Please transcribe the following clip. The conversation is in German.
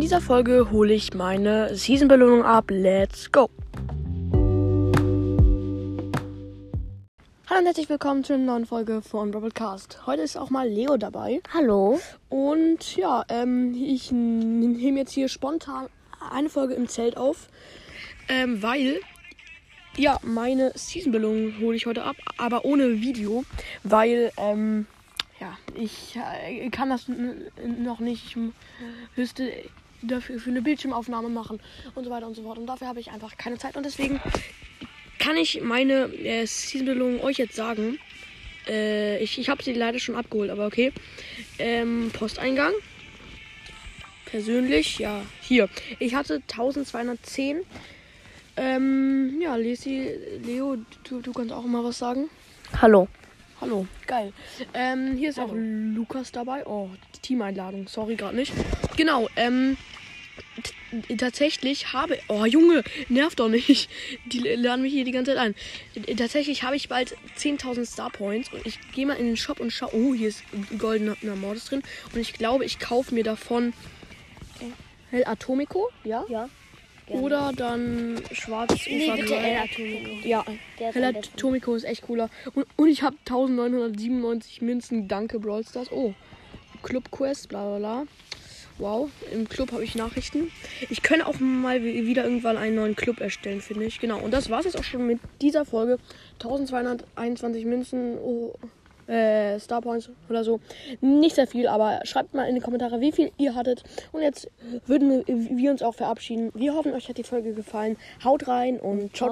dieser Folge hole ich meine Season-Belohnung ab. Let's go! Hallo und herzlich willkommen zu einer neuen Folge von Broadcast. Heute ist auch mal Leo dabei. Hallo. Und ja, ähm, ich nehme jetzt hier spontan eine Folge im Zelt auf, ähm, weil ja, meine Season-Belohnung hole ich heute ab, aber ohne Video, weil ähm, ja, ich äh, kann das noch nicht. Ich müsste dafür für eine Bildschirmaufnahme machen und so weiter und so fort. Und dafür habe ich einfach keine Zeit. Und deswegen kann ich meine äh, Season-Belohnung euch jetzt sagen. Äh, ich ich habe sie leider schon abgeholt, aber okay. Ähm, Posteingang. Persönlich, ja, hier. Ich hatte 1210. Ähm, ja, Lesi, Leo, du, du kannst auch mal was sagen. Hallo. Hallo, geil. Ähm, hier ist auch Lukas dabei. Oh, Teameinladung. Sorry, gerade nicht. Genau, ähm, tatsächlich habe. Oh, Junge, nervt doch nicht. Die laden mich hier die ganze Zeit ein. T- Tatsächlich habe ich bald 10.000 Star Points und ich gehe mal in den Shop und schaue. Oh, hier ist goldener Mordes drin. Und ich glaube, ich kaufe mir davon Hell Atomico, ja? Ja. gerne. Oder dann Schwarz Nee, bitte El Atomico. Ja, Der Hell. Atomico ist echt cooler. Und, und ich habe 1997 Münzen. Danke, Brawl Stars. Oh, Club Quest, bla bla bla. Wow, im Club habe ich Nachrichten. Ich könnte auch mal wi- wieder irgendwann einen neuen Club erstellen, finde ich. Genau, und das war es jetzt auch schon mit dieser Folge. 1221 Münzen, oh, äh, Star Points oder so. Nicht sehr viel, aber schreibt mal in die Kommentare, wie viel ihr hattet. Und jetzt würden wir uns auch verabschieden. Wir hoffen, euch hat die Folge gefallen. Haut rein und ciao.